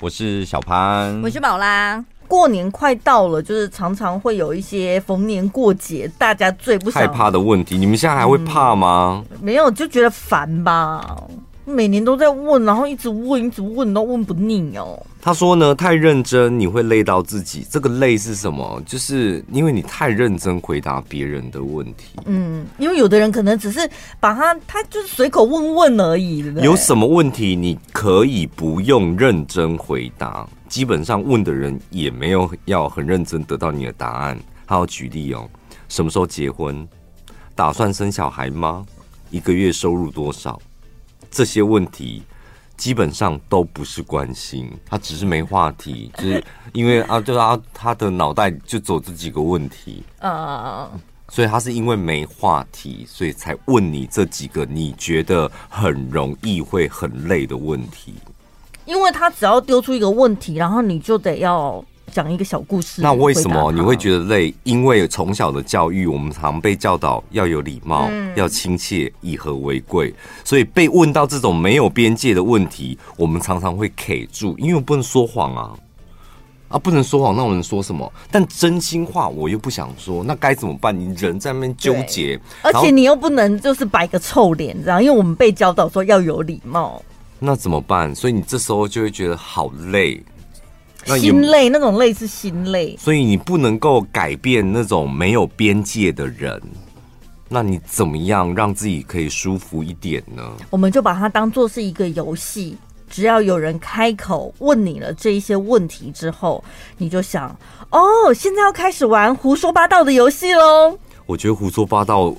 我是小潘，我是宝拉。过年快到了，就是常常会有一些逢年过节，大家最不害怕的问题。你们现在还会怕吗？嗯、没有，就觉得烦吧。每年都在问，然后一直问，一直问，都问不腻哦。他说呢，太认真你会累到自己。这个累是什么？就是因为你太认真回答别人的问题。嗯，因为有的人可能只是把他，他就是随口问问而已，对不对？有什么问题你可以不用认真回答，基本上问的人也没有要很认真得到你的答案。他要举例哦，什么时候结婚？打算生小孩吗？一个月收入多少？这些问题基本上都不是关心，他只是没话题，就是因为啊，就是啊，他的脑袋就走这几个问题啊，所以他是因为没话题，所以才问你这几个你觉得很容易会很累的问题。因为他只要丢出一个问题，然后你就得要。讲一个小故事。那为什么你会觉得累？因为从小的教育，我们常被教导要有礼貌，嗯、要亲切，以和为贵。所以被问到这种没有边界的问题，我们常常会卡住，因为我不能说谎啊！啊，不能说谎，那我能说什么？但真心话我又不想说，那该怎么办？你人在那边纠结，而且你又不能就是摆个臭脸，这样，因为我们被教导说要有礼貌。那怎么办？所以你这时候就会觉得好累。心累，那种累是心累，所以你不能够改变那种没有边界的人。那你怎么样让自己可以舒服一点呢？我们就把它当做是一个游戏，只要有人开口问你了这一些问题之后，你就想哦，现在要开始玩胡说八道的游戏喽。我觉得胡说八道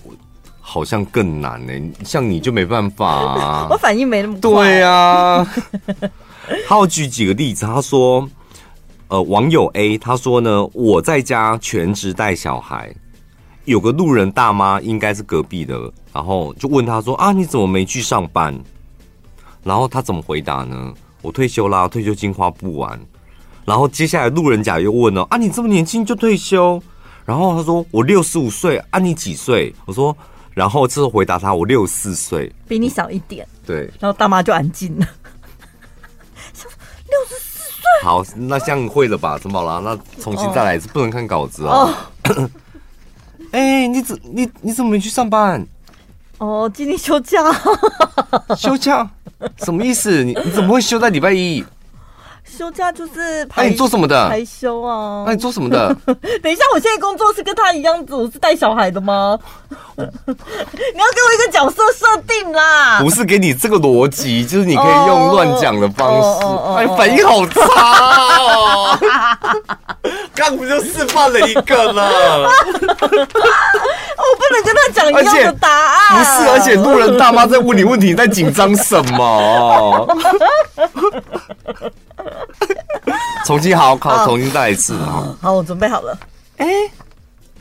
好像更难呢，像你就没办法啊，我反应没那么快。对啊，他要举几个例子，他说。呃，网友 A 他说呢，我在家全职带小孩，有个路人大妈，应该是隔壁的，然后就问他说啊，你怎么没去上班？然后他怎么回答呢？我退休啦，退休金花不完。然后接下来路人甲又问了啊，你这么年轻就退休？然后他说我六十五岁，啊你几岁？我说，然后这时候回答他我六十四岁，比你小一点。对，然后大妈就安静了。好，那这样会了吧？陈宝拉？那重新再来一次，不能看稿子哦。哎、欸，你怎你你怎么没去上班？哦，今天休假。休假？什么意思？你你怎么会休在礼拜一？休假就是排、啊、你做什么的？排休啊！那、啊、你做什么的？等一下，我现在工作是跟他一样子，我是带小孩的吗？你要给我一个角色设定啦！不是给你这个逻辑，就是你可以用乱讲的方式。哎，反应好差哦！刚不就示范了一个了？我不能跟他讲一样的答案。不是，而且路人大妈在问你问题，你在紧张什么？重新好好考，重新再来一次啊！好，我准备好了。哎，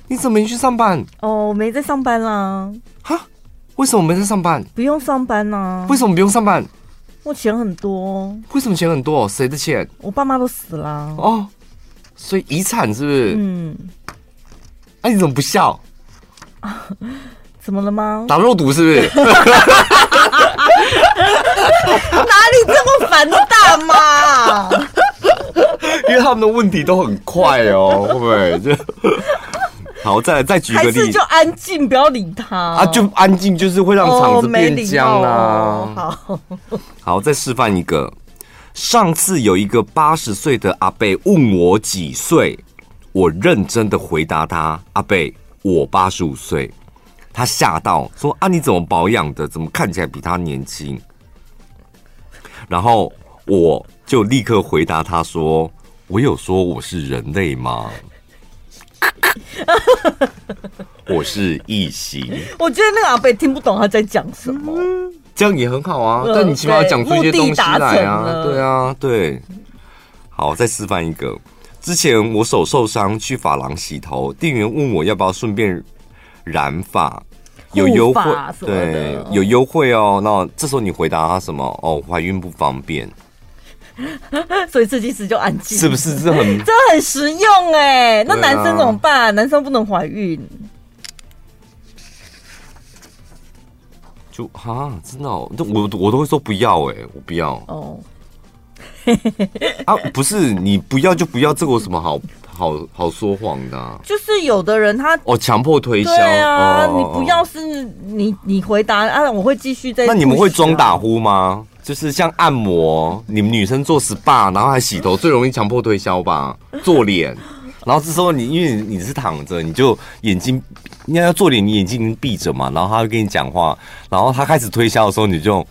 你怎么没去上班？哦，我没在上班啦。哈？为什么没在上班？不用上班呢？为什么不用上班？我钱很多。为什么钱很多？谁的钱？我爸妈都死了。哦，所以遗产是不是？嗯。哎，你怎么不笑？怎么了吗？打肉毒是不是？哪里这么烦的大妈？因为他们的问题都很快哦，会不会？就 好，再来再举个例子，就安静，不要理他啊！就安静，就是会让场子变僵啊。哦哦、好，好，再示范一个。上次有一个八十岁的阿贝问我几岁，我认真的回答他：“阿贝，我八十五岁。”他吓到说：“啊，你怎么保养的？怎么看起来比他年轻？”然后我就立刻回答他说：“我有说我是人类吗？我是异形。”我觉得那个阿伯听不懂他在讲什么，这样也很好啊。但你起码要讲出一些东西来啊，对啊，对。好，再示范一个。之前我手受伤去发廊洗头，店员问我要不要顺便染发。有优惠，对，有优惠哦。那这时候你回答他什么？哦，怀孕不方便，所以设计师就安静，是不是？这很 这很实用哎。那男生怎么办？啊、男生不能怀孕，就哈，真的、哦，我我都会说不要哎，我不要哦。啊，不是你不要就不要，这个有什么好好好说谎的、啊？就是有的人他哦，强迫推销，对啊，哦、你不要是你你回答啊，我会继续在、啊。那你们会装打呼吗？就是像按摩，你们女生做 SPA，然后还洗头，最容易强迫推销吧？做脸，然后这时候你因为你是躺着，你就眼睛应该要做脸，你眼睛闭着嘛，然后他会跟你讲话，然后他开始推销的时候，你就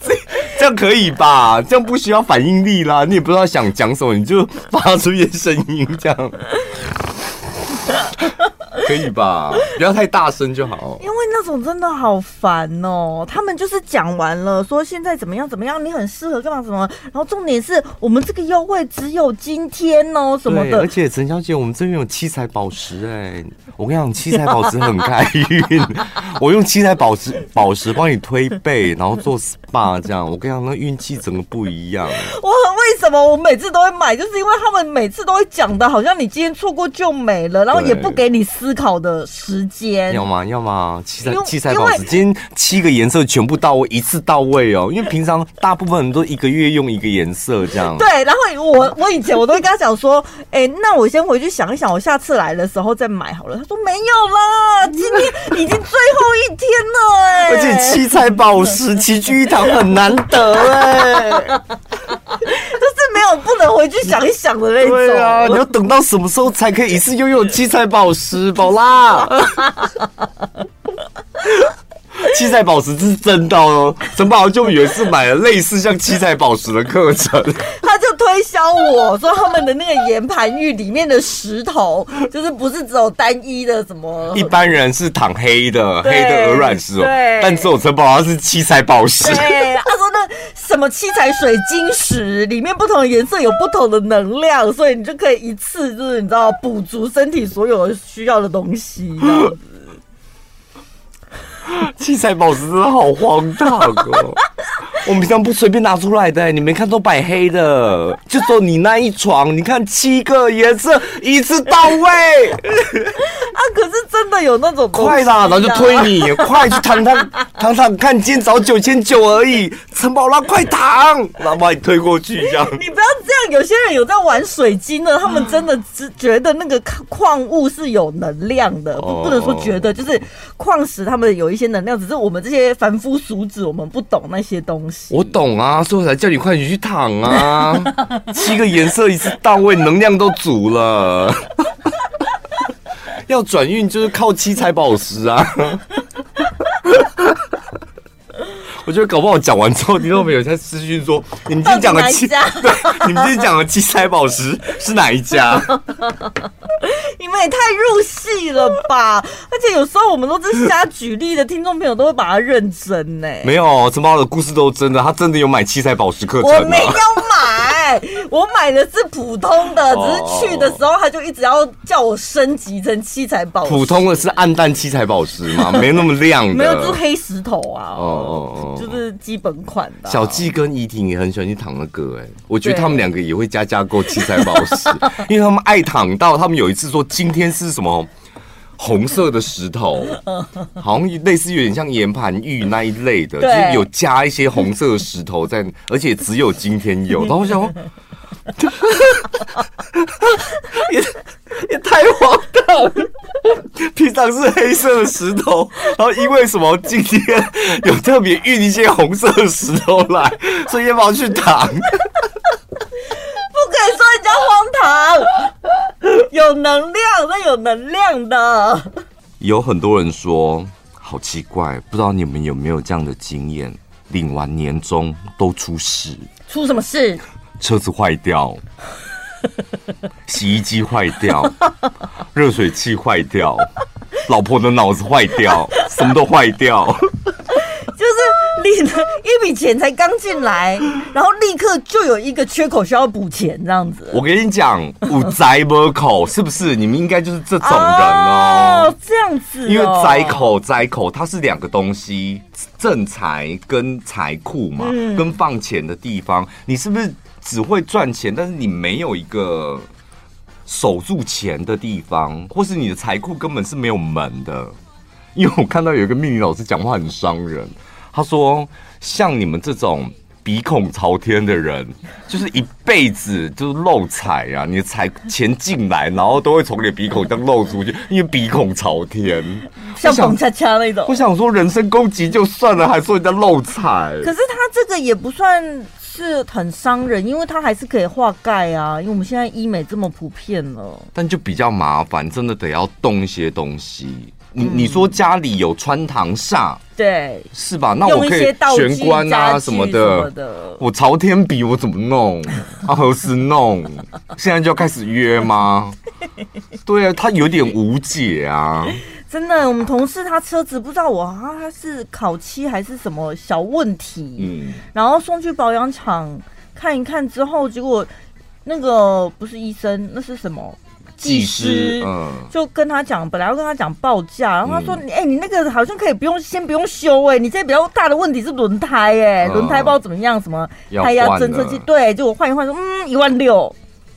这 这样可以吧？这样不需要反应力啦，你也不知道想讲什么，你就发出一些声音这样。可以吧，不要太大声就好。因为那种真的好烦哦，他们就是讲完了，说现在怎么样怎么样，你很适合干嘛什么。然后重点是我们这个优惠只有今天哦什么的。而且陈小姐，我们这边有七彩宝石哎，我跟你讲，七彩宝石很开运。我用七彩宝石宝石帮你推背，然后做 SPA 这样。我跟你讲，那运气整个不一样。我为什么我每次都会买，就是因为他们每次都会讲的，好像你今天错过就没了，然后也不给你思考的时间。要吗？要吗？七彩七彩宝石，今天七个颜色全部到位，一次到位哦。因为平常大部分人都一个月用一个颜色这样。对，然后我我以前我都会跟他讲说，哎、欸，那我先回去想一想，我下次来的时候再买好了。他说没有啦，今天已经最后一天了哎、欸。而且七彩宝石齐聚一堂很难得哎、欸。就是没有不能回去想一想的那种。对啊，你要等到什么时候才可以一次拥有七彩宝石，宝拉？七彩宝石是真的哦，陈宝就以为是买了类似像七彩宝石的课程，推销我说他们的那个岩盘浴里面的石头，就是不是只有单一的什么，一般人是躺黑的，黑的鹅卵石哦，但只有城堡它是七彩宝石。对，他说那什么七彩水晶石里面不同的颜色有不同的能量，所以你就可以一次就是你知道补足身体所有需要的东西七彩宝石真的好荒唐哦！我们平常不随便拿出来的，你没看都摆黑的，就说你那一床，你看七个颜色一次到位 啊！可是真的有那种快啦，然后就推你，快去躺躺 躺躺，看今天早九千九而已，陈宝拉快躺，然后把你推过去这样。你不要有些人有在玩水晶的，他们真的只觉得那个矿物是有能量的，不不能说觉得，就是矿石他们有一些能量，只是我们这些凡夫俗子我们不懂那些东西。我懂啊，所以我才叫你快点去躺啊！七个颜色一次到位，能量都足了。要转运就是靠七彩宝石啊！我觉得搞不好讲完之后，听众朋友在私讯说：“ 你们今天讲的七，对，你们今天讲的七彩宝石是哪一家？” 你们也太入戏了吧！而且有时候我们都是瞎举例的，听众朋友都会把它认真呢。没有，陈宝的故事都是真的，他真的有买七彩宝石课程。我没有买，我买的是普通的，只是去的时候他就一直要叫我升级成七彩宝石。普通的是暗淡七彩宝石嘛，没那么亮的。没有，就是黑石头啊。哦哦哦。就是基本款的。小纪跟怡婷也很喜欢去躺的歌，哎，我觉得他们两个也会加加购七彩宝石，因为他们爱躺到他们有一次说今天是什么红色的石头，好像类似有点像岩盘玉那一类的，就是有加一些红色的石头在，而且只有今天有。然后我想说，也也太荒唐了。平常是黑色的石头，然后因为什么今天有特别运一些红色的石头来，所以要不要去躺？不可以说人家荒唐，有能量，那有能量的。有很多人说好奇怪，不知道你们有没有这样的经验？领完年终都出事，出什么事？车子坏掉。洗衣机坏掉，热水器坏掉，老婆的脑子坏掉，什么都坏掉。就是领了一笔钱才刚进来，然后立刻就有一个缺口需要补钱，这样子。我跟你讲，五宅门口是不是？你们应该就是这种人哦。哦，这样子哦。因为宅口宅口，它是两个东西，正财跟财库嘛，嗯，跟放钱的地方，你是不是？只会赚钱，但是你没有一个守住钱的地方，或是你的财库根本是没有门的。因为我看到有一个命理老师讲话很伤人，他说像你们这种。鼻孔朝天的人，就是一辈子就是漏财啊！你的财钱进来，然后都会从你的鼻孔这样漏出去，因为鼻孔朝天，像蹦恰恰那种。我想说，人身攻击就算了，还说人家漏财。可是他这个也不算是很伤人，因为他还是可以化钙啊。因为我们现在医美这么普遍了，但就比较麻烦，真的得要动一些东西。你你说家里有穿堂煞，对，是吧？那我可以玄关啊什么的。我朝天比我怎么弄？啊，何时弄？现在就要开始约吗？对啊，他有点无解啊。真的，我们同事他车子不知道我他是烤漆还是什么小问题，嗯，然后送去保养厂看一看之后，结果那个不是医生，那是什么？技师，嗯，就跟他讲，本来要跟他讲报价，然后他说：“哎、嗯欸，你那个好像可以不用，先不用修哎、欸，你这比较大的问题是轮胎哎、欸，轮、嗯、胎不知道怎么样，什么胎压侦测器，对，就我换一换，说嗯一万六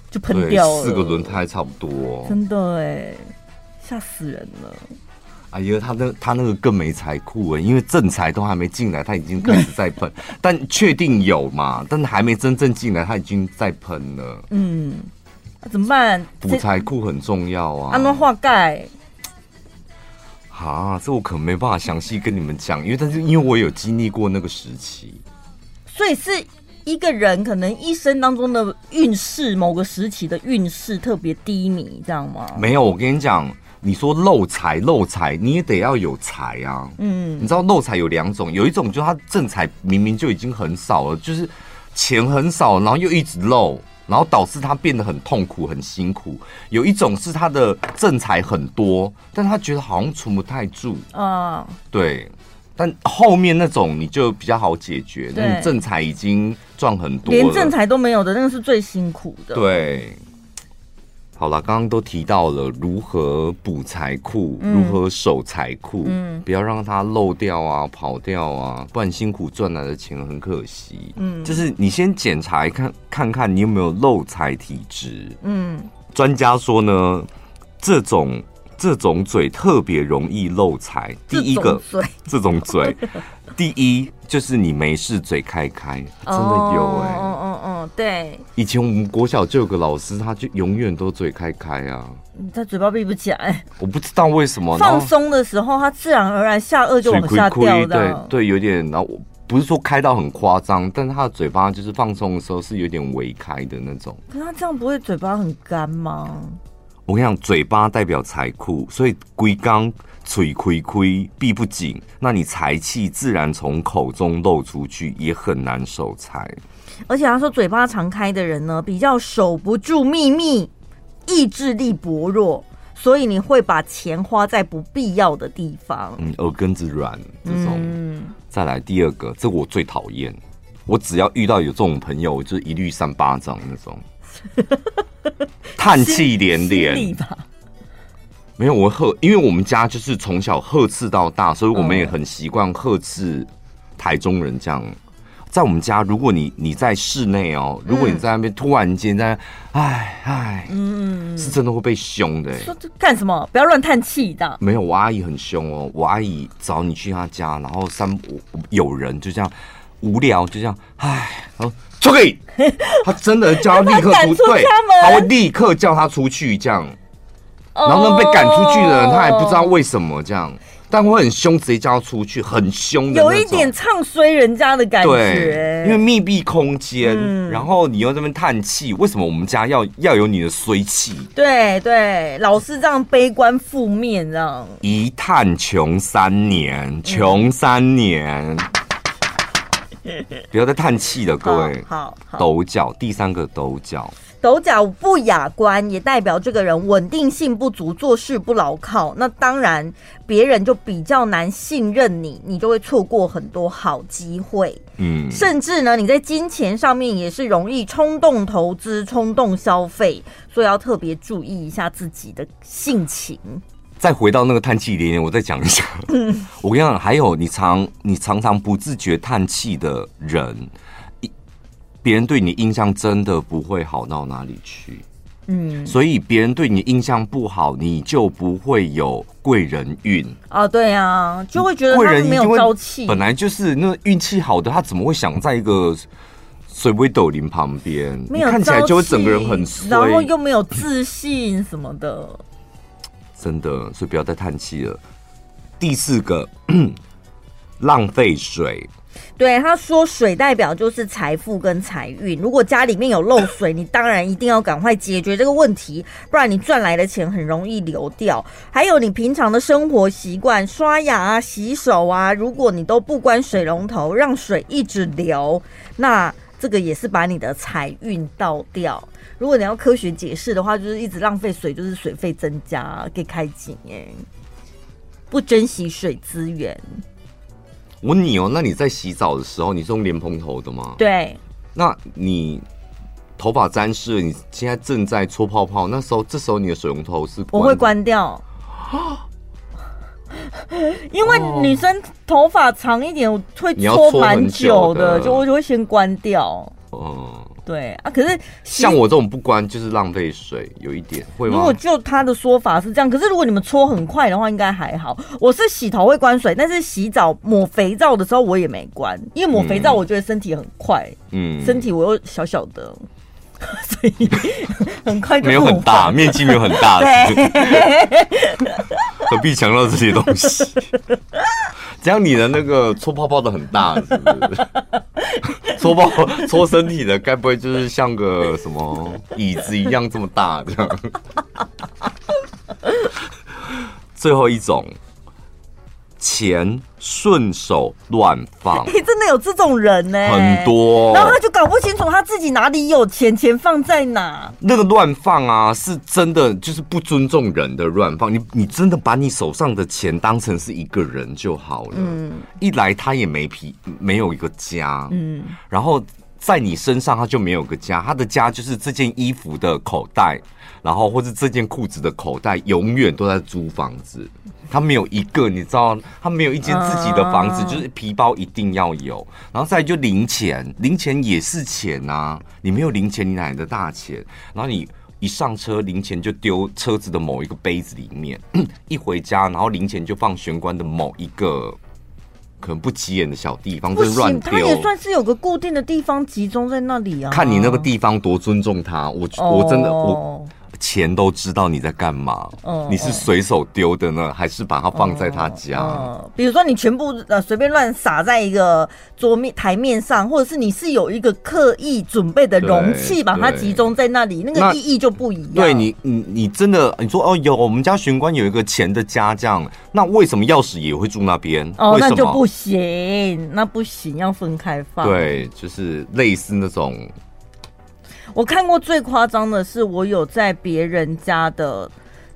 就喷掉了，四个轮胎差不多，真的哎，吓死人了！哎呀，他那他那个更没财库哎，因为正财都还没进来，他已经开始在喷，但确定有嘛？但还没真正进来，他已经在喷了，嗯。啊、怎么办？补财库很重要啊！安怎化钙？啊，这我可没办法详细跟你们讲，因为但是因为我有经历过那个时期，所以是一个人可能一生当中的运势，某个时期的运势特别低迷，这样吗？没有，我跟你讲，你说漏财漏财，你也得要有财啊。嗯，你知道漏财有两种，有一种就是他正财明明就已经很少了，就是钱很少，然后又一直漏。然后导致他变得很痛苦、很辛苦。有一种是他的正财很多，但他觉得好像存不太住。嗯，对。但后面那种你就比较好解决，那你正财已经赚很多了，连正财都没有的那个是最辛苦的。对。好了，刚刚都提到了如何补财库，嗯、如何守财库，嗯，不要让它漏掉啊、跑掉啊，不然辛苦赚来的钱很可惜。嗯，就是你先检查一看，看看你有没有漏财体质。嗯，专家说呢，这种这种嘴特别容易漏财。第一个，这种嘴。第一就是你没事嘴开开，真的有哎、嗯，对。以前我们国小就有个老师，他就永远都嘴开开啊，他嘴巴闭不起来，我不知道为什么。放松的时候，他自然而然下颚就往下掉的，对对，有点。然后我不是说开到很夸张，但是他的嘴巴就是放松的时候是有点微开的那种。可是他这样不会嘴巴很干吗？我跟你讲，嘴巴代表财库，所以龟缸。嘴亏亏闭不紧，那你财气自然从口中漏出去，也很难守财。而且他说，嘴巴常开的人呢，比较守不住秘密，意志力薄弱，所以你会把钱花在不必要的地方。嗯，耳根子软这种。嗯。再来第二个，这我最讨厌。我只要遇到有这种朋友，我就一律扇巴掌那种。叹气连连。没有我呵，因为我们家就是从小呵斥到大，所以我们也很习惯呵斥台中人这样。在我们家，如果你你在室内哦，如果你在那边突然间在，哎哎，嗯，是真的会被凶的。说这干什么？不要乱叹气的。没有，我阿姨很凶哦。我阿姨找你去她家，然后三有人就这样无聊，就这样，哎，然后出去。他真的叫他立刻出，对，他会立刻叫他出去这样。然后呢，被赶出去的人，他还不知道为什么这样，但会很凶，直接叫他出去，很凶的，有一点唱衰人家的感觉。对，因为密闭空间，嗯、然后你又在那边叹气，为什么我们家要要有你的衰气？对对，老是这样悲观负面，这样一叹穷三年，穷三年，嗯、不要再叹气了，各位。好，好抖脚，第三个抖脚。抖脚不雅观，也代表这个人稳定性不足，做事不牢靠。那当然，别人就比较难信任你，你就会错过很多好机会。嗯，甚至呢，你在金钱上面也是容易冲动投资、冲动消费，所以要特别注意一下自己的性情。再回到那个叹气连连，我再讲一下。嗯，我跟你讲，还有你常你常常不自觉叹气的人。别人对你印象真的不会好到哪里去。嗯，所以别人对你印象不好，你就不会有贵人运啊。对啊，就会觉得贵人没有朝气。本来就是那运气好的，他怎么会想在一个水微斗林旁边？没有看起来就会整个人很衰，然后又没有自信什么的。真的，所以不要再叹气了。第四个，浪费水。对，他说水代表就是财富跟财运。如果家里面有漏水，你当然一定要赶快解决这个问题，不然你赚来的钱很容易流掉。还有你平常的生活习惯，刷牙啊、洗手啊，如果你都不关水龙头，让水一直流，那这个也是把你的财运倒掉。如果你要科学解释的话，就是一直浪费水，就是水费增加，给开井哎，不珍惜水资源。我问你哦，那你在洗澡的时候，你是用莲蓬头的吗？对。那你头发沾湿了，你现在正在搓泡泡，那时候这时候你的水龙头是？我会关掉。因为女生头发长一点，我会搓蛮久的，就我就会先关掉。哦。对啊，可是像我这种不关就是浪费水，有一点会吗？如果就他的说法是这样，可是如果你们搓很快的话，应该还好。我是洗头会关水，但是洗澡抹肥皂的时候我也没关，因为抹肥皂我觉得身体很快，嗯，身体我又小小的，所以很快就没有很大面积，没有很大，对，何必强调这些东西？这样你的那个搓泡泡的很大，是不是？搓泡搓身体的，该不会就是像个什么椅子一样这么大？这样。最后一种。钱顺手乱放，哎，真的有这种人呢，很多。然后他就搞不清楚他自己哪里有钱，钱放在哪。那个乱放啊，是真的就是不尊重人的乱放。你你真的把你手上的钱当成是一个人就好了。嗯，一来他也没皮，没有一个家。嗯，然后在你身上他就没有个家，他的家就是这件衣服的口袋，然后或者这件裤子的口袋，永远都在租房子。他没有一个，你知道，他没有一间自己的房子，就是皮包一定要有，然后再就零钱，零钱也是钱呐、啊，你没有零钱，你哪来的大钱？然后你一上车，零钱就丢车子的某一个杯子里面，一回家，然后零钱就放玄关的某一个可能不起眼的小地方，就乱丢。他也算是有个固定的地方集中在那里啊。看你那个地方多尊重他，我我真的我。钱都知道你在干嘛，嗯，你是随手丢的呢，还是把它放在他家？比如说你全部呃随便乱撒在一个桌面台面上，或者是你是有一个刻意准备的容器，把它集中在那里，那个意义就不一样。对你，你你真的你说哦，有我们家玄关有一个钱的家这样，那为什么钥匙也会住那边？哦，那就不行，那不行，要分开放。对，就是类似那种。我看过最夸张的是，我有在别人家的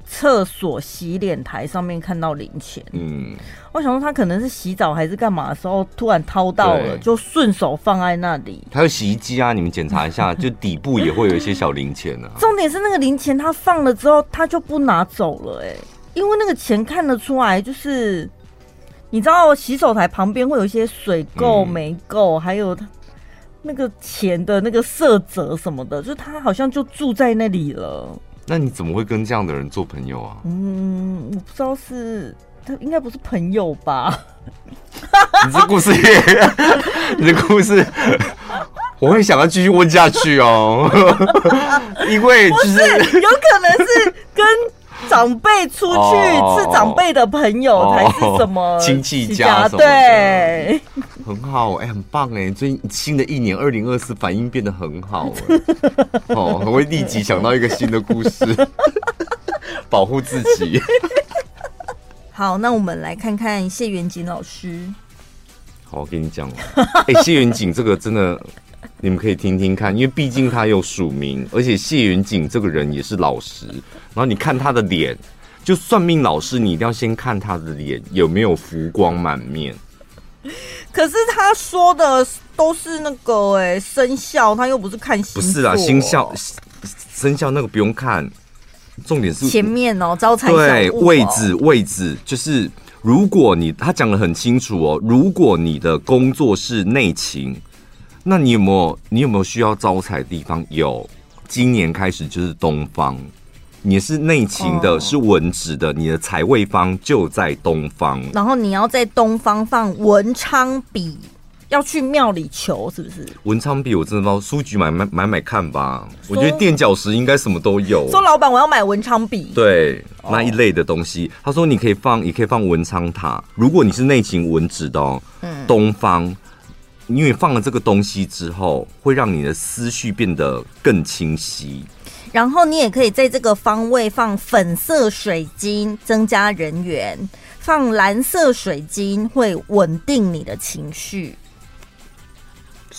厕所洗脸台上面看到零钱。嗯，我想说他可能是洗澡还是干嘛的时候突然掏到了，就顺手放在那里。还有洗衣机啊，你们检查一下，就底部也会有一些小零钱啊。重点是那个零钱他放了之后，他就不拿走了，哎，因为那个钱看得出来，就是你知道洗手台旁边会有一些水垢霉垢，还有他。那个钱的那个色泽什么的，就是他好像就住在那里了。那你怎么会跟这样的人做朋友啊？嗯，我不知道是他应该不是朋友吧？你这故事也，你这故事，我会想要继续问下去哦，因为就是，是有可能是跟。长辈出去是长辈的朋友，才是什么 亲戚家？对，很好，哎，很棒哎！最近新的一年二零二四反应变得很好，哦，我会立即想到一个新的故事，保护自己。好，那我们来看看谢元锦老师。好，我跟你讲，哎，谢元锦这个真的。你们可以听听看，因为毕竟他有署名，而且谢元锦这个人也是老实。然后你看他的脸，就算命老师，你一定要先看他的脸有没有浮光满面。可是他说的都是那个哎、欸、生肖，他又不是看星座。不是啊，星肖生肖那个不用看，重点是前面哦，招财、哦、对位置位置，就是如果你他讲的很清楚哦，如果你的工作是内勤。那你有没有你有没有需要招财的地方？有，今年开始就是东方。你是内勤的，是文职的，你的财位方就在东方。然后你要在东方放文昌笔，要去庙里求，是不是？文昌笔我真的不知道，书局买买买买看吧。我觉得垫脚石应该什么都有。说老板，我要买文昌笔。对，那一类的东西。他说你可以放，也可以放文昌塔。如果你是内勤文职的哦，嗯，东方，因为放了这个东西之后，会让你的思绪变得更清晰。然后你也可以在这个方位放粉色水晶，增加人缘；放蓝色水晶会稳定你的情绪。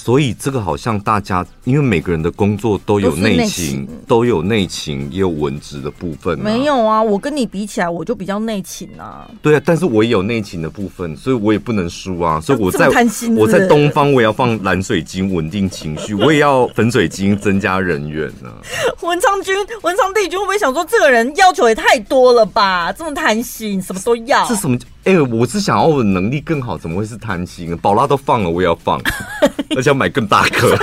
所以这个好像大家，因为每个人的工作都有内勤，都有内勤，也有文职的部分。没有啊，我跟你比起来，我就比较内勤啊。对啊，但是我也有内勤的部分，所以我也不能输啊。所以我在我在东方，我也要放蓝水晶稳定情绪，我也要粉水晶增加人缘呢。文昌君、文昌帝君会不会想说，这个人要求也太多了吧？这么贪心，什么都要？是什么？哎、欸，我是想要我的能力更好，怎么会是贪心？宝拉都放了，我也要放，而且要买更大颗。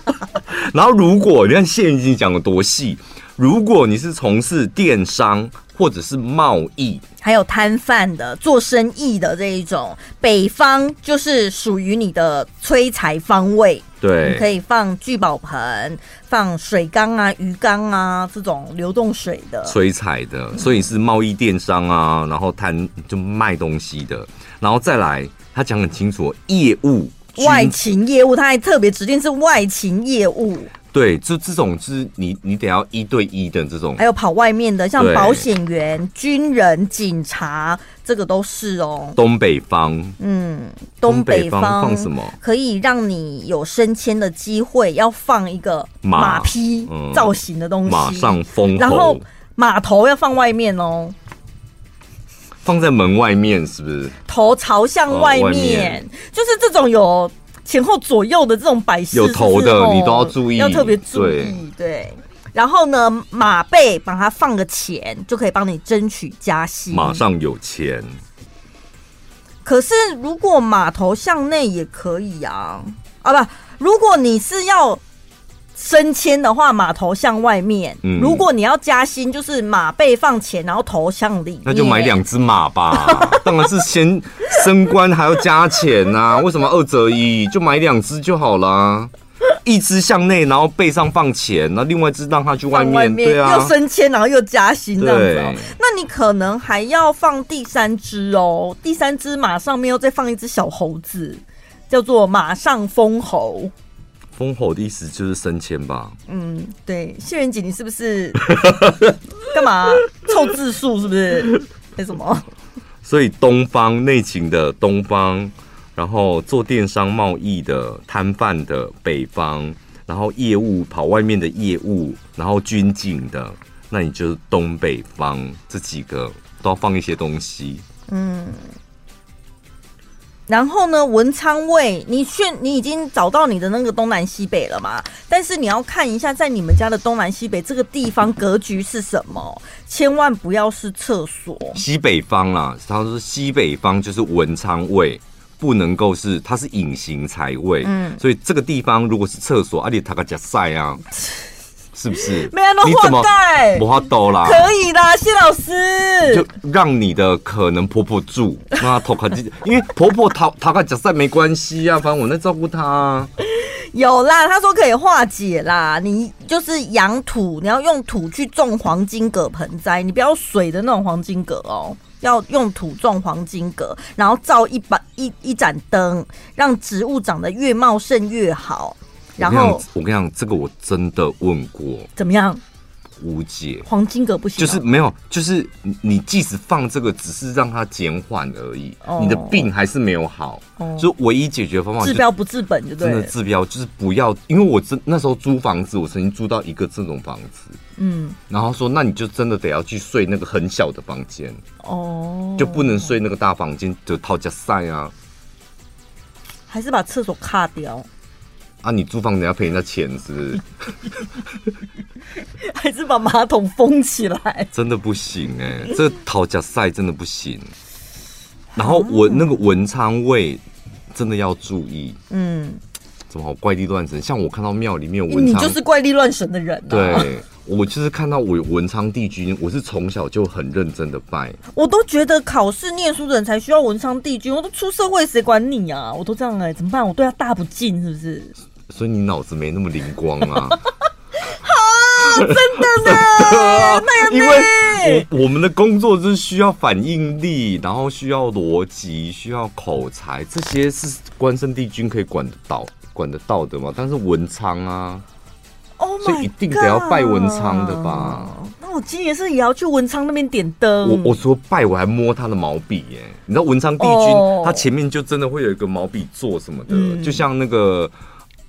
然后，如果你看现已经讲的多细，如果你是从事电商或者是贸易，还有摊贩的、做生意的这一种，北方就是属于你的催财方位。对，你可以放聚宝盆、放水缸啊、鱼缸啊这种流动水的。催彩的，所以是贸易电商啊，然后摊就卖东西的，然后再来他讲很清楚业务外勤业务，他还特别指定是外勤业务。对，就这种是你你得要一对一的这种，还有跑外面的，像保险员、军人、警察，这个都是哦。东北方，嗯，东北方放什么可以让你有升迁的机会？要放一个马匹造型的东西，马上封，然后马头要放外面哦，放在门外面是不是？头朝向外面，哦、外面就是这种有。前后左右的这种摆饰，有头的你都要注意，要特别注意。对，然后呢，马背把它放个钱，就可以帮你争取加薪，马上有钱。可是如果马头向内也可以啊，啊不，如果你是要。升迁的话，马头向外面。嗯，如果你要加薪，就是马背放前，然后头向里。那就买两只马吧。当然是先升官还要加钱呐、啊，为什么二择一？就买两只就好啦。一只向内，然后背上放钱，那另外一只让他去外面。外面对啊，又升迁，然后又加薪这样子、喔。那你可能还要放第三只哦，第三只马上面又再放一只小猴子，叫做马上封侯。封侯的意思就是升迁吧？嗯，对，谢元锦，你是不是 干嘛凑字数？是不是？为什么？所以东方内勤的东方，然后做电商贸易的摊贩的北方，然后业务跑外面的业务，然后军警的，那你就是东北方这几个都要放一些东西。嗯。然后呢，文昌位，你去你已经找到你的那个东南西北了嘛？但是你要看一下，在你们家的东南西北这个地方格局是什么？千万不要是厕所。西北方啦，他说西北方就是文昌位，不能够是它是隐形财位。嗯，所以这个地方如果是厕所，阿里塔个加塞啊。是不是？没那么换代，不花兜啦，可以啦，谢老师。就让你的可能婆婆住，让她偷看，因为婆婆讨讨个假赛没关系啊，反正我在照顾她啊。有啦，他说可以化解啦。你就是养土，你要用土去种黄金葛盆栽，你不要水的那种黄金葛哦，要用土种黄金葛，然后照一把一一盏灯，让植物长得越茂盛越好。然后我跟你讲，这个我真的问过，怎么样？无解。黄金葛不行，就是没有，就是你即使放这个，只是让它减缓而已，哦，你的病还是没有好。哦，就唯一解决方法，治标不治本，就对。真的治标就是不要，因为我真那时候租房子，我曾经租到一个这种房子，嗯，然后说那你就真的得要去睡那个很小的房间，哦，就不能睡那个大房间，就套加塞啊，还是把厕所卡掉。啊！你租房子要赔人家钱是不是？还是把马桶封起来？真的不行哎、欸，这讨价赛真的不行。然后我那个文昌位真的要注意，嗯，怎么好怪力乱神？像我看到庙里面有文昌，你就是怪力乱神的人、啊。对，我就是看到我有文昌帝君，我是从小就很认真的拜。我都觉得考试念书的人才需要文昌帝君，我都出社会谁管你啊？我都这样哎、欸，怎么办？我对他大不敬是不是？所以你脑子没那么灵光啊。真的呢，那因为我我们的工作就是需要反应力，然后需要逻辑，需要口才，这些是关圣帝君可以管得到、管得到的嘛？但是文昌啊，oh、所以一定得要拜文昌的吧？那我今年是也要去文昌那边点灯。我我说拜，我还摸他的毛笔耶。你知道文昌帝君，oh、他前面就真的会有一个毛笔座什么的，嗯、就像那个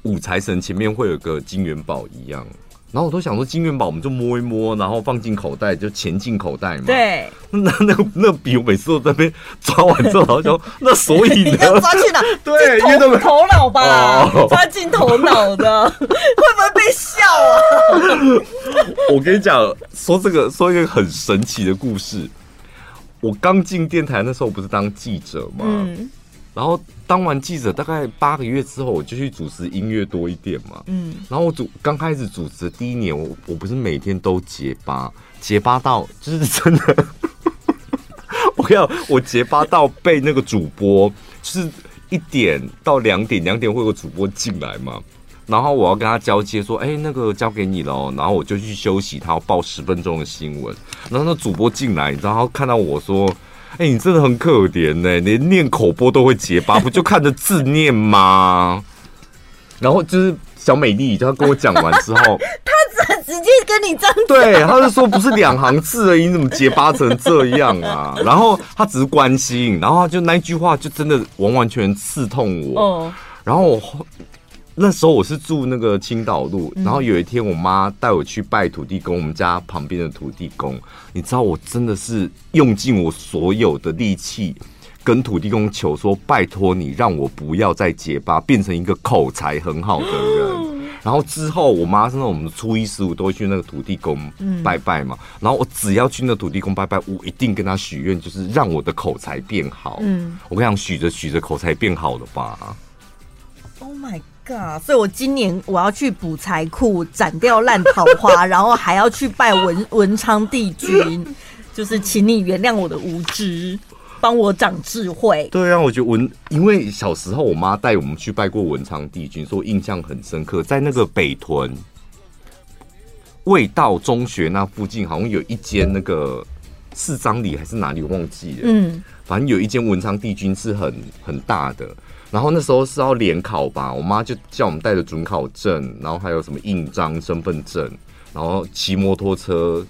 五财神前面会有个金元宝一样。然后我都想说，金元宝我们就摸一摸，然后放进口袋，就钱进口袋嘛。对。那那个那笔，我每次都在那边抓完之后，然后就那所以呢？要抓去哪？对，头头脑吧，抓进头脑的，会不会被笑啊？我跟你讲，说这个说一个很神奇的故事。我刚进电台那时候，不是当记者吗？嗯。然后当完记者大概八个月之后，我就去主持音乐多一点嘛。嗯，然后我主刚开始主持的第一年，我我不是每天都结巴，结巴到就是真的，我要我结巴到被那个主播，就是一点到两点，两点会有主播进来嘛，然后我要跟他交接说，哎，那个交给你了，然后我就去休息，他要报十分钟的新闻，然后那主播进来，然后看到我说。哎、欸，你真的很可怜呢，连念口播都会结巴，不就看着字念吗？然后就是小美丽，就他跟我讲完之后，她直直接跟你这样对，她就说不是两行字而已，你怎么结巴成这样啊？然后她只是关心，然后他就那一句话就真的完完全全刺痛我。哦，然后我。那时候我是住那个青岛路，然后有一天我妈带我去拜土地公，我们家旁边的土地公，你知道我真的是用尽我所有的力气跟土地公求说，拜托你让我不要再结巴，变成一个口才很好的人。然后之后我妈是那种我们初一十五都会去那个土地公拜拜嘛，然后我只要去那土地公拜拜，我一定跟他许愿，就是让我的口才变好。嗯，我跟你讲，许着许着口才变好了吧？Oh my。所以，我今年我要去补财库，斩掉烂桃花，然后还要去拜文文昌帝君，就是请你原谅我的无知，帮我长智慧。对啊，我觉得文，因为小时候我妈带我们去拜过文昌帝君，所以我印象很深刻。在那个北屯味道中学那附近，好像有一间那个四张里还是哪里，我忘记了。嗯，反正有一间文昌帝君是很很大的。然后那时候是要联考吧，我妈就叫我们带着准考证，然后还有什么印章、身份证，然后骑摩托车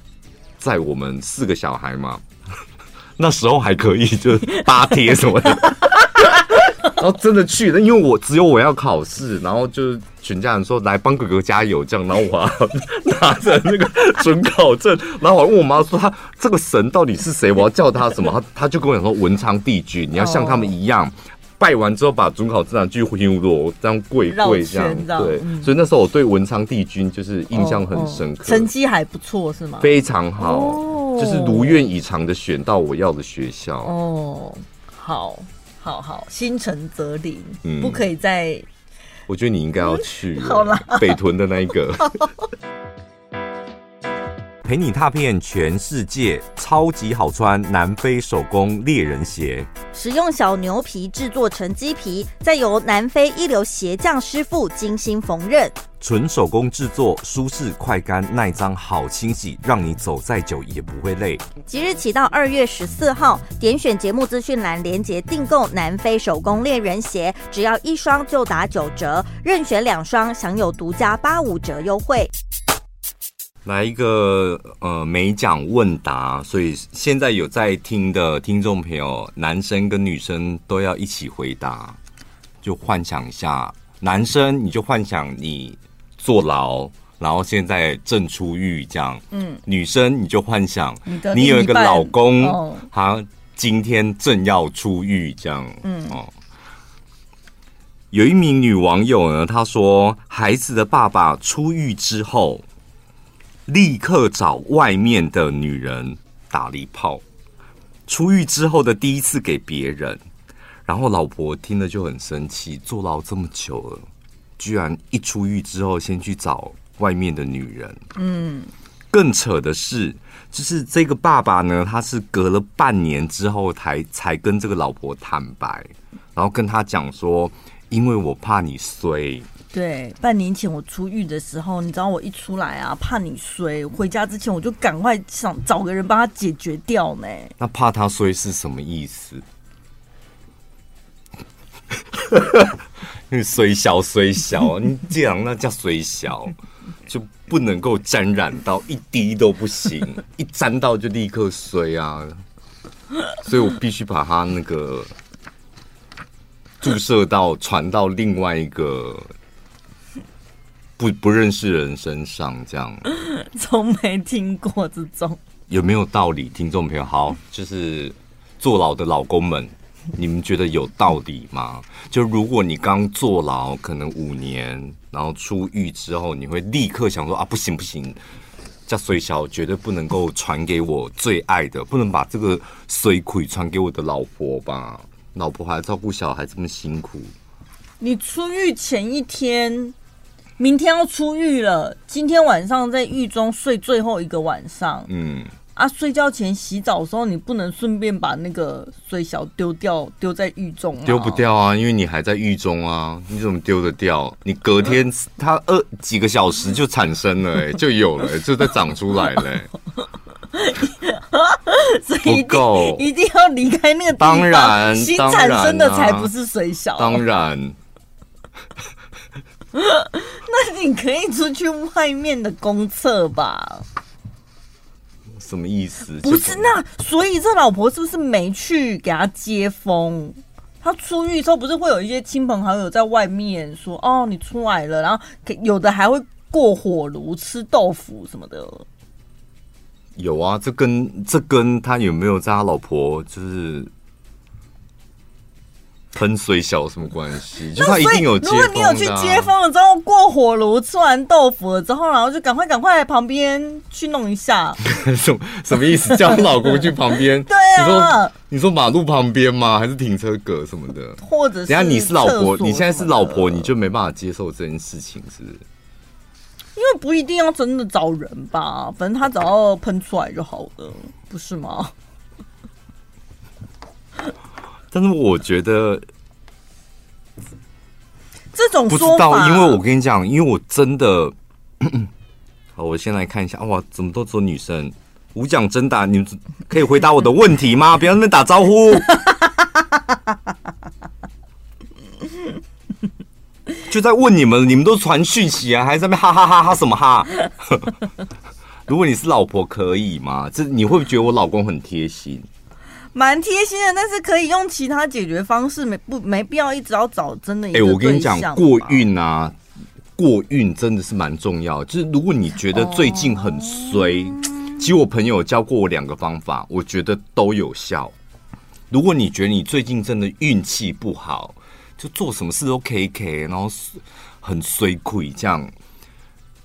载我们四个小孩嘛。那时候还可以，就是八贴什么的。然后真的去了，因为我只有我要考试，然后就全家人说来帮哥哥加油这样，然后我要拿着那个准考证，然后我问我妈说他这个神到底是谁？我要叫他什么？他他就跟我讲说文昌帝君，你要像他们一样。拜完之后，把准考证继续丢落，这样跪跪这样，对，嗯、所以那时候我对文昌帝君就是印象很深刻，成绩还不错是吗？非常好，哦、就是如愿以偿的选到我要的学校。哦，好，好好，心诚则灵，嗯、不可以再。我觉得你应该要去，好啦，北屯的那一个。陪你踏遍全世界，超级好穿南非手工猎人鞋。使用小牛皮制作成鸡皮，再由南非一流鞋匠师傅精心缝纫。纯手工制作，舒适、快干、耐脏、好清洗，让你走再久也不会累。即日起到二月十四号，点选节目资讯栏连接订购南非手工猎人鞋，只要一双就打九折，任选两双享有独家八五折优惠。来一个呃美奖问答，所以现在有在听的听众朋友，男生跟女生都要一起回答。就幻想一下，男生你就幻想你坐牢，然后现在正出狱这样。嗯。女生你就幻想你有一个老公，他今天正要出狱这样。嗯。哦。有一名女网友呢，她说孩子的爸爸出狱之后。立刻找外面的女人打了一炮，出狱之后的第一次给别人，然后老婆听了就很生气，坐牢这么久了，居然一出狱之后先去找外面的女人。嗯，更扯的是，就是这个爸爸呢，他是隔了半年之后才才跟这个老婆坦白，然后跟他讲说，因为我怕你衰。对，半年前我出狱的时候，你知道我一出来啊，怕你衰，回家之前我就赶快想找个人帮他解决掉呢。那怕他衰是什么意思？因为衰小衰小，你这样那叫衰小，就不能够沾染到一滴都不行，一沾到就立刻衰啊！所以我必须把他那个注射到传到另外一个。不不认识人身上这样，从没听过这种，有没有道理？听众朋友，好，就是坐牢的老公们，你们觉得有道理吗？就如果你刚坐牢，可能五年，然后出狱之后，你会立刻想说啊，不行不行，这水小绝对不能够传给我最爱的，不能把这个水鬼传给我的老婆吧？老婆还照顾小孩这么辛苦，你出狱前一天。明天要出狱了，今天晚上在狱中睡最后一个晚上。嗯，啊，睡觉前洗澡的时候，你不能顺便把那个水小丢掉，丢在狱中。丢不掉啊，因为你还在狱中啊，你怎么丢得掉？你隔天它二几个小时就产生了、欸，就有了、欸，就在长出来了、欸。所以一定，一定要离开那个地方。当然，新产生的才不是水小。当然。那你可以出去外面的公厕吧？什么意思？不是那，所以这老婆是不是没去给他接风？他出狱之后不是会有一些亲朋好友在外面说：“哦，你出来了。”然后有的还会过火炉吃豆腐什么的。有啊，这跟这跟他有没有在他老婆就是。喷水小有什么关系？就他一定有接、啊。如果你有去接风了之后，过火炉吃完豆腐了之后，然后就赶快赶快旁边去弄一下。什什么意思？叫老公去旁边？对啊。你说你说马路旁边吗？还是停车格什么的？或者是？等下你是老婆，你现在是老婆，你就没办法接受这件事情，是不是？因为不一定要真的找人吧，反正他只要喷出来就好了，不是吗？但是我觉得这种不知道，因为我跟你讲，因为我真的，好，我先来看一下，哇，怎么都只有女生？无奖真打，你们可以回答我的问题吗？不要在那边打招呼，就在问你们，你们都传讯息啊，还在那边哈哈哈哈什么哈？如果你是老婆，可以吗？这你会不会觉得我老公很贴心？蛮贴心的，但是可以用其他解决方式，没不没必要一直要找真的。哎、欸，我跟你讲，过运啊，过运真的是蛮重要。就是如果你觉得最近很衰，哦、其实我朋友教过我两个方法，我觉得都有效。如果你觉得你最近真的运气不好，就做什么事都 K K，然后很衰亏这样。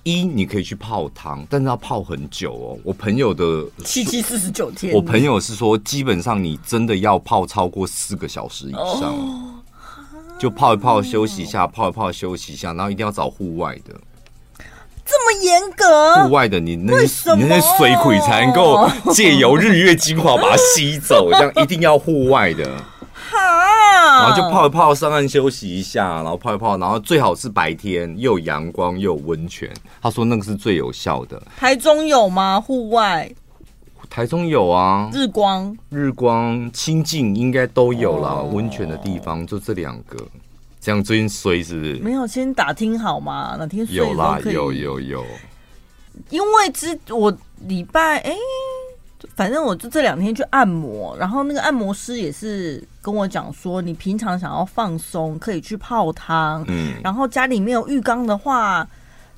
一，你可以去泡汤，但是要泡很久哦。我朋友的七七四十九天，我朋友是说，基本上你真的要泡超过四个小时以上，哦、就泡一泡休息一下，泡一泡休息一下，然后一定要找户外的。这么严格？户外的你那些你那些水鬼才能够借由日月精华把它吸走，这样一定要户外的。然后就泡一泡，上岸休息一下，然后泡一泡，然后最好是白天，又有阳光又有温泉。他说那个是最有效的。台中有吗？户外？台中有啊。日光、日光、清境应该都有啦。温泉的地方就这两个。这样最近衰是不是？没有，先打听好吗？哪天有啦？有有有。因为之我礼拜哎。反正我就这两天去按摩，然后那个按摩师也是跟我讲说，你平常想要放松，可以去泡汤。嗯，然后家里没有浴缸的话，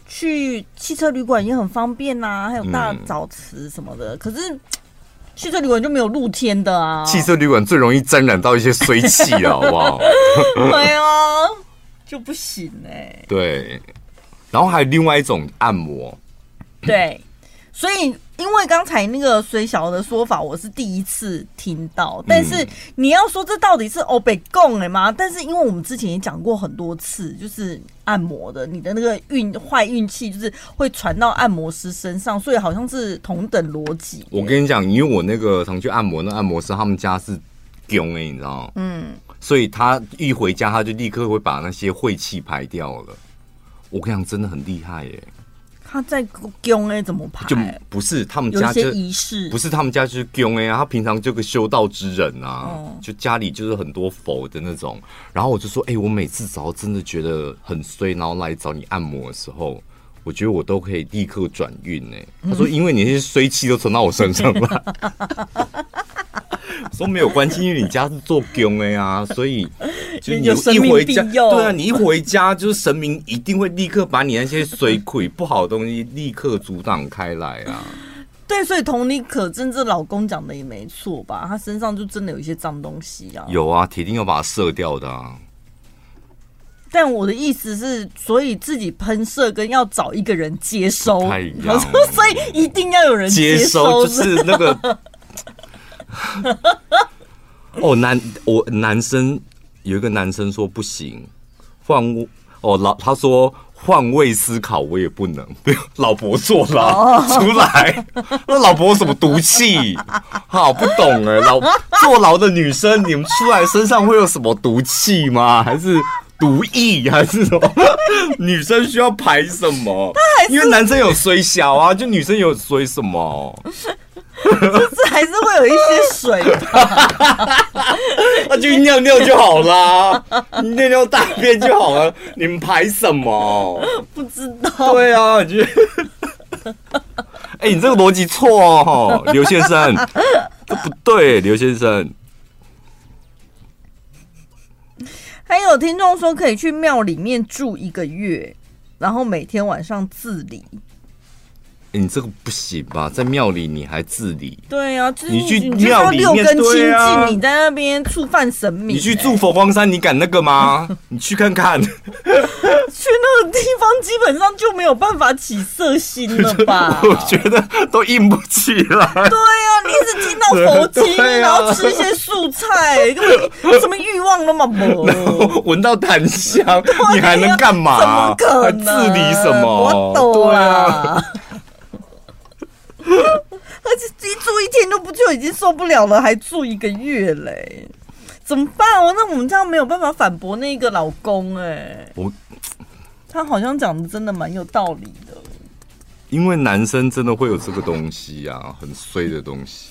去汽车旅馆也很方便呐、啊，还有大澡池什么的。嗯、可是汽车旅馆就没有露天的啊。汽车旅馆最容易沾染到一些水气了，好不好？对啊，就不行哎、欸。对，然后还有另外一种按摩，对。所以。因为刚才那个水小的说法，我是第一次听到。但是你要说这到底是欧北共哎吗？但是因为我们之前也讲过很多次，就是按摩的，你的那个运坏运气就是会传到按摩师身上，所以好像是同等逻辑。我跟你讲，因为我那个常去按摩，那按摩师他们家是公哎，你知道吗？嗯，所以他一回家他就立刻会把那些晦气排掉了。我跟你讲，真的很厉害耶。他在宫哎，怎么排？就不是他们家就仪式，不是他们家就是宫哎啊。他平常就个修道之人啊，嗯、就家里就是很多佛的那种。然后我就说，哎、欸，我每次只要真的觉得很衰，然后来找你按摩的时候，我觉得我都可以立刻转运哎。他说，因为你那些衰气都存到我身上了。说没有关系，因为你家是做工的呀，所以就你一回家，对啊，你一回家就是神明一定会立刻把你那些水鬼不好的东西立刻阻挡开来啊。对，所以同理可证，这老公讲的也没错吧？他身上就真的有一些脏东西啊。有啊，铁定要把它射掉的啊。但我的意思是，所以自己喷射跟要找一个人接收，所以一定要有人接收，就是那个。哦，男我男生有一个男生说不行，换哦老他说换位思考我也不能，老婆坐牢出来，那老婆有什么毒气？好不懂哎，老坐牢的女生，你们出来身上会有什么毒气吗？还是毒液？还是什么？女生需要排什么？因为男生有水小啊，就女生有水什么？就是还是会有一些水吧，那就尿尿就好啦，尿尿大便就好了。你们排什么？不知道。对啊，你觉得？哎，你这个逻辑错哦，刘先生，这不对，刘先生。还有听众说可以去庙里面住一个月，然后每天晚上自理。你这个不行吧？在庙里你还自理？对呀、啊，就是、你去庙里面，六根清净，啊、你在那边触犯神明、欸。你去住佛光山，你敢那个吗？你去看看，去那个地方基本上就没有办法起色心了吧？我觉得都硬不起来。对呀、啊，你一直听到佛经，啊、然后吃一些素菜，根本什么欲望都没有。闻到檀香，你还能干嘛？怎么可能？还自理什么？我懂啊。而且一住一天都不就已经受不了了，还住一个月嘞，怎么办？哦那我们这样没有办法反驳那个老公哎。我他好像讲的真的蛮有道理的。因为男生真的会有这个东西啊，很衰的东西。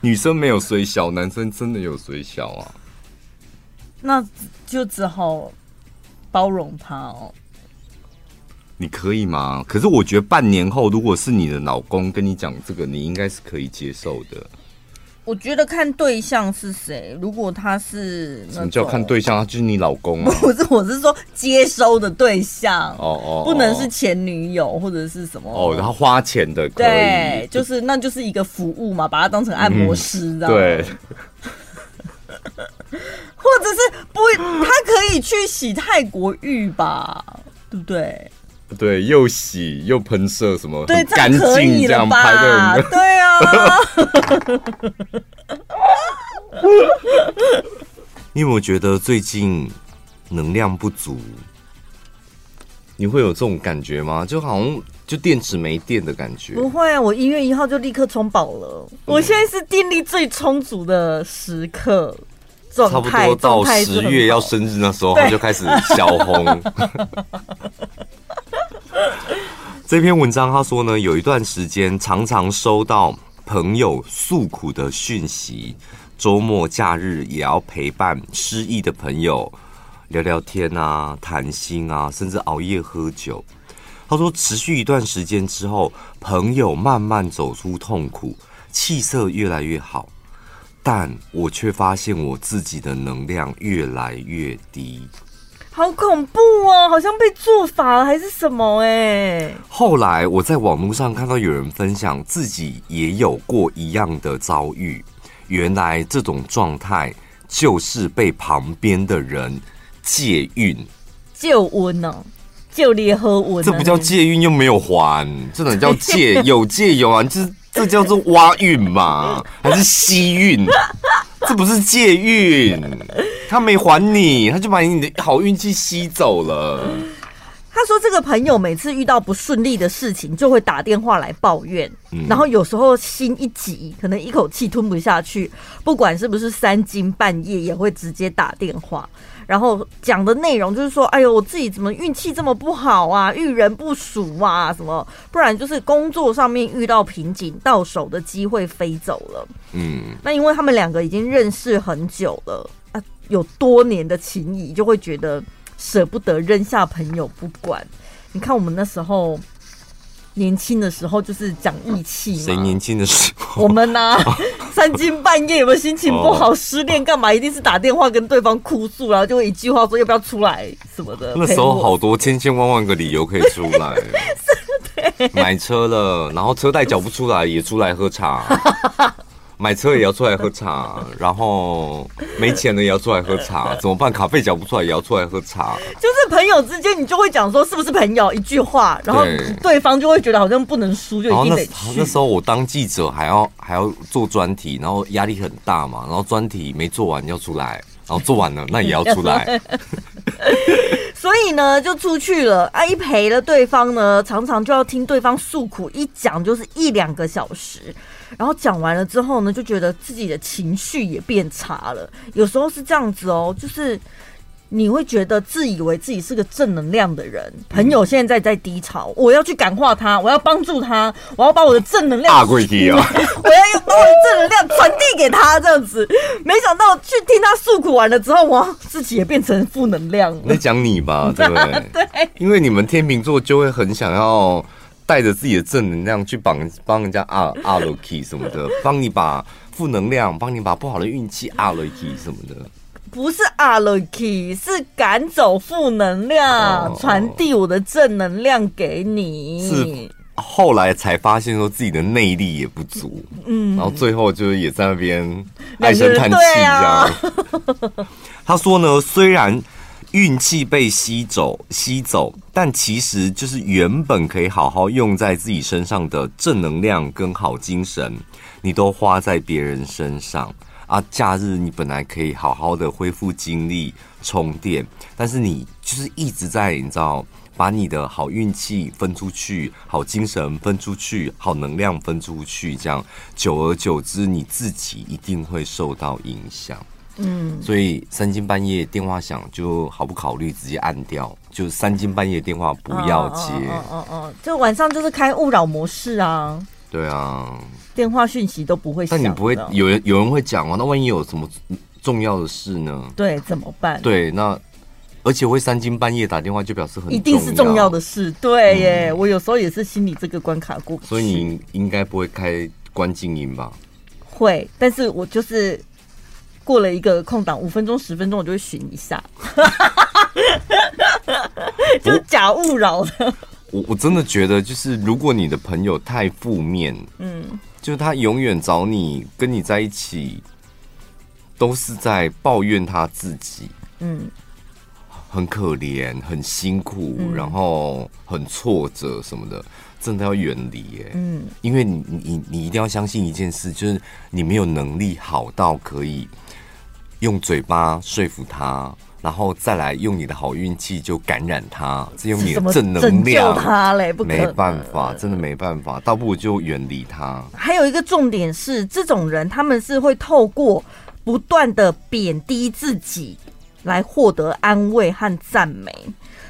女生没有衰小，男生真的有衰小啊。那就只好包容他哦。你可以吗？可是我觉得半年后，如果是你的老公跟你讲这个，你应该是可以接受的。我觉得看对象是谁，如果他是什么叫看对象？他就是你老公啊？不是，我是说接收的对象哦哦，不能是前女友或者是什么哦。然后花钱的可以，对，就是那就是一个服务嘛，把它当成按摩师，这样、嗯、对。或者是不，他可以去洗泰国浴吧，对不对？对，又洗又喷射，什么对，干净这样拍的，对啊。你有没有觉得最近能量不足？你会有这种感觉吗？就好像就电池没电的感觉。不会啊，我一月一号就立刻充饱了。嗯、我现在是电力最充足的时刻，差不多到十月要生日那时候，它就开始小红。这篇文章他说呢，有一段时间常常收到朋友诉苦的讯息，周末假日也要陪伴失意的朋友聊聊天啊、谈心啊，甚至熬夜喝酒。他说，持续一段时间之后，朋友慢慢走出痛苦，气色越来越好，但我却发现我自己的能量越来越低。好恐怖哦！好像被做法了还是什么哎？后来我在网络上看到有人分享自己也有过一样的遭遇，原来这种状态就是被旁边的人借运、借温哦。就裂合文，这不叫借运又没有还，这种叫 借有借有还，这这叫做挖运嘛，还是吸运？这不是借运，他没还你，他就把你的好运气吸走了。他说：“这个朋友每次遇到不顺利的事情，就会打电话来抱怨，然后有时候心一急，可能一口气吞不下去，不管是不是三更半夜，也会直接打电话。然后讲的内容就是说：‘哎呦，我自己怎么运气这么不好啊？遇人不淑啊？什么？不然就是工作上面遇到瓶颈，到手的机会飞走了。’嗯，那因为他们两个已经认识很久了啊，有多年的情谊，就会觉得。”舍不得扔下朋友不管，你看我们那时候年轻的时候就是讲义气嘛。谁年轻的时候？我们呢？三更半夜有没有心情不好、失恋干嘛？一定是打电话跟对方哭诉，然后就一句话说要不要出来什么的。那时候好多千千万万个理由可以出来。对，买车了，然后车贷缴不出来，也出来喝茶。买车也要出来喝茶，然后没钱了也要出来喝茶，怎么办？卡费缴不出来也要出来喝茶。就是朋友之间，你就会讲说是不是朋友一句话，然后对方就会觉得好像不能输，就一定得去。那，那时候我当记者还要还要做专题，然后压力很大嘛，然后专题没做完要出来，然后做完了那也要出来。所以呢，就出去了啊！一陪了对方呢，常常就要听对方诉苦，一讲就是一两个小时。然后讲完了之后呢，就觉得自己的情绪也变差了。有时候是这样子哦，就是。你会觉得自以为自己是个正能量的人，朋友现在在低潮，我要去感化他，我要帮助他，我要把我的正能量，大贵地啊！我要用把我的正能量传递给他，这样子。没想到去听他诉苦完了之后，哇，自己也变成负能量。那讲你吧，对不对？对，因为你们天秤座就会很想要带着自己的正能量去帮帮人家阿阿罗 key 什么的，帮你把负能量，帮你把不好的运气阿罗 key 什么的。不是阿罗 key，是赶走负能量，传递我的正能量给你。是后来才发现说自己的内力也不足，嗯，然后最后就是也在那边唉声叹气这样。他说呢，虽然运气被吸走吸走，但其实就是原本可以好好用在自己身上的正能量跟好精神，你都花在别人身上。啊，假日你本来可以好好的恢复精力充电，但是你就是一直在，你知道，把你的好运气分出去，好精神分出去，好能量分出去，这样久而久之，你自己一定会受到影响。嗯，所以三更半夜电话响，就毫不考虑直接按掉，就三更半夜电话不要接。嗯嗯嗯，就晚上就是开勿扰模式啊。对啊。电话讯息都不会响，但你不会有人有人会讲哦？那万一有什么重要的事呢？对，怎么办？对，那而且会三更半夜打电话，就表示很一定是重要的事。对耶，嗯、我有时候也是心里这个关卡过不去。所以你应该不会开关静音吧？会，但是我就是过了一个空档，五分钟、十分钟，我就会寻一下，就是假勿扰的。我我真的觉得，就是如果你的朋友太负面，嗯。就是他永远找你跟你在一起，都是在抱怨他自己，嗯，很可怜，很辛苦，嗯、然后很挫折什么的，真的要远离耶，嗯，因为你你你一定要相信一件事，就是你没有能力好到可以用嘴巴说服他。然后再来用你的好运气就感染他，再用你的正能量他嘞，没办法，真的没办法，倒不如就远离他。还有一个重点是，这种人他们是会透过不断的贬低自己来获得安慰和赞美。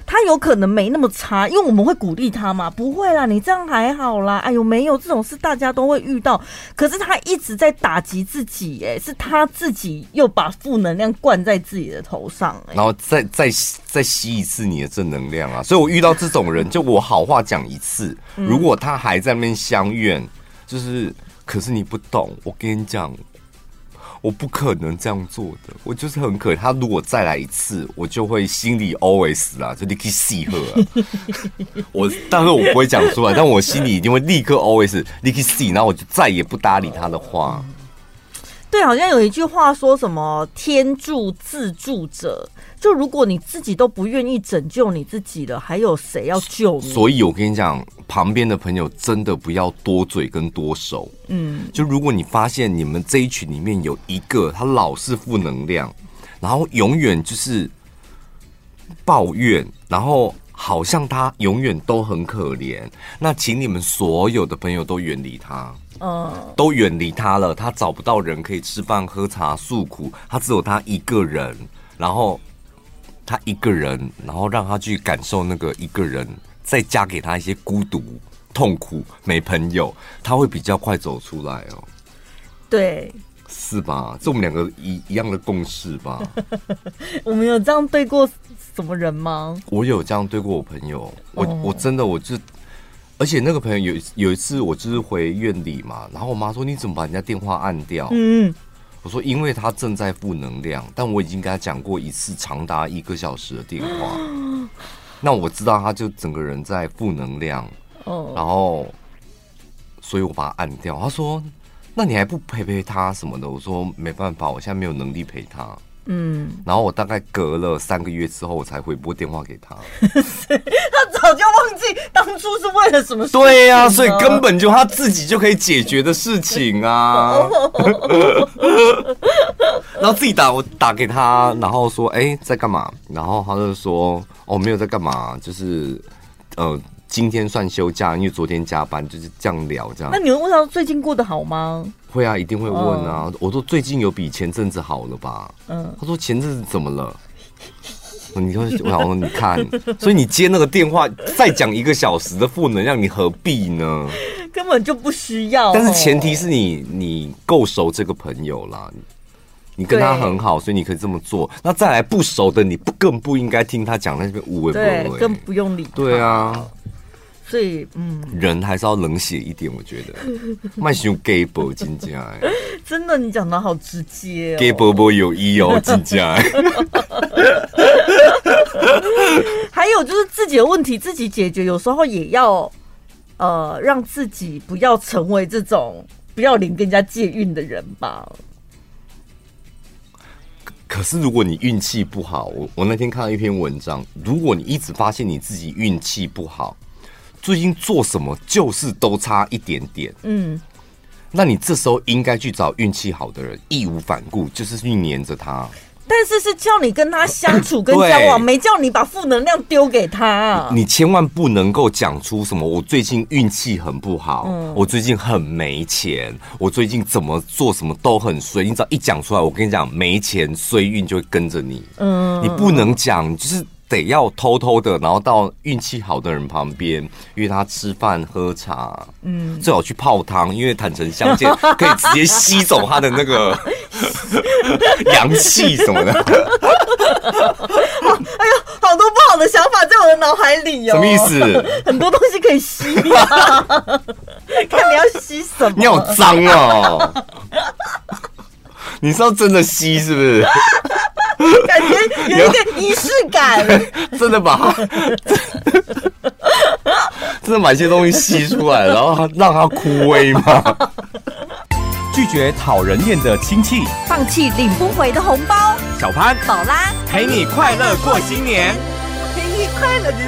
他有可能没那么差，因为我们会鼓励他嘛，不会啦，你这样还好啦。哎呦，没有这种事，大家都会遇到。可是他一直在打击自己，哎，是他自己又把负能量灌在自己的头上，哎，然后再再再吸一次你的正能量啊。所以我遇到这种人，就我好话讲一次，如果他还在那边相怨，就是，可是你不懂，我跟你讲。我不可能这样做的，我就是很可怜。他如果再来一次，我就会心里 always 啦，就立刻戏喝。我，但是我不会讲出来，但我心里一定会立刻 always 立刻戏，然后我就再也不搭理他的话。对，好像有一句话说什么“天助自助者”，就如果你自己都不愿意拯救你自己了，还有谁要救你？所以我跟你讲，旁边的朋友真的不要多嘴跟多手。嗯，就如果你发现你们这一群里面有一个他老是负能量，然后永远就是抱怨，然后好像他永远都很可怜，那请你们所有的朋友都远离他。嗯，都远离他了，他找不到人可以吃饭喝茶诉苦，他只有他一个人，然后他一个人，然后让他去感受那个一个人，再加给他一些孤独、痛苦、没朋友，他会比较快走出来哦。对，是吧？这我们两个一一样的共识吧？我们有这样对过什么人吗？我有这样对过我朋友，我我真的我就。而且那个朋友有有一次，我就是回院里嘛，然后我妈说：“你怎么把人家电话按掉？”嗯，我说：“因为他正在负能量，但我已经跟他讲过一次长达一个小时的电话。那我知道他就整个人在负能量，哦，然后，所以我把他按掉。他说：‘那你还不陪陪他什么的？’我说：‘没办法，我现在没有能力陪他。’嗯，然后我大概隔了三个月之后，我才回拨电话给他。他早就忘记当初是为了什么事。对呀、啊，所以根本就他自己就可以解决的事情啊。然后自己打我打给他，然后说：“哎，在干嘛？”然后他就说：“哦，没有在干嘛，就是呃。”今天算休假，因为昨天加班，就是这样聊这样。那你会问他最近过得好吗？会啊，一定会问啊。哦、我说最近有比前阵子好了吧？嗯。他说前阵子怎么了？你说，我想说你看，所以你接那个电话再讲一个小时的负能量，你何必呢？根本就不需要。但是前提是你你够熟这个朋友啦，你跟他很好，所以你可以这么做。那再来不熟的，你不更不应该听他讲那些无谓不谓，更不用理。对啊。所以，嗯，人还是要冷血一点，我觉得。卖熊 gay 博真假哎，真的，你讲的好直接哦。gay 博博有意哦，真假。还有就是自己的问题自己解决，有时候也要呃让自己不要成为这种不要脸跟人家借运的人吧。可是如果你运气不好，我我那天看到一篇文章，如果你一直发现你自己运气不好。最近做什么就是都差一点点，嗯，那你这时候应该去找运气好的人，义无反顾，就是去黏着他。但是是叫你跟他相处跟交往，没叫你把负能量丢给他。你千万不能够讲出什么“我最近运气很不好”，我最近很没钱，我最近怎么做什么都很衰。你只要一讲出来，我跟你讲，没钱衰运就会跟着你。嗯，你不能讲，就是。得要偷偷的，然后到运气好的人旁边约他吃饭喝茶，嗯，最好去泡汤，因为坦诚相见 可以直接吸走他的那个 阳气什么的。哎呦，好多不好的想法在我的脑海里哦。什么意思？很多东西可以吸啊，看你要吸什么。你好脏哦！你是要真的吸是不是？感觉有一个仪式感，真的把它，真的把一些东西吸出来，然后让它枯萎吗？拒绝讨人厌的亲戚，放弃领不回的红包。小潘、宝拉陪你快乐过新年，陪你快乐的。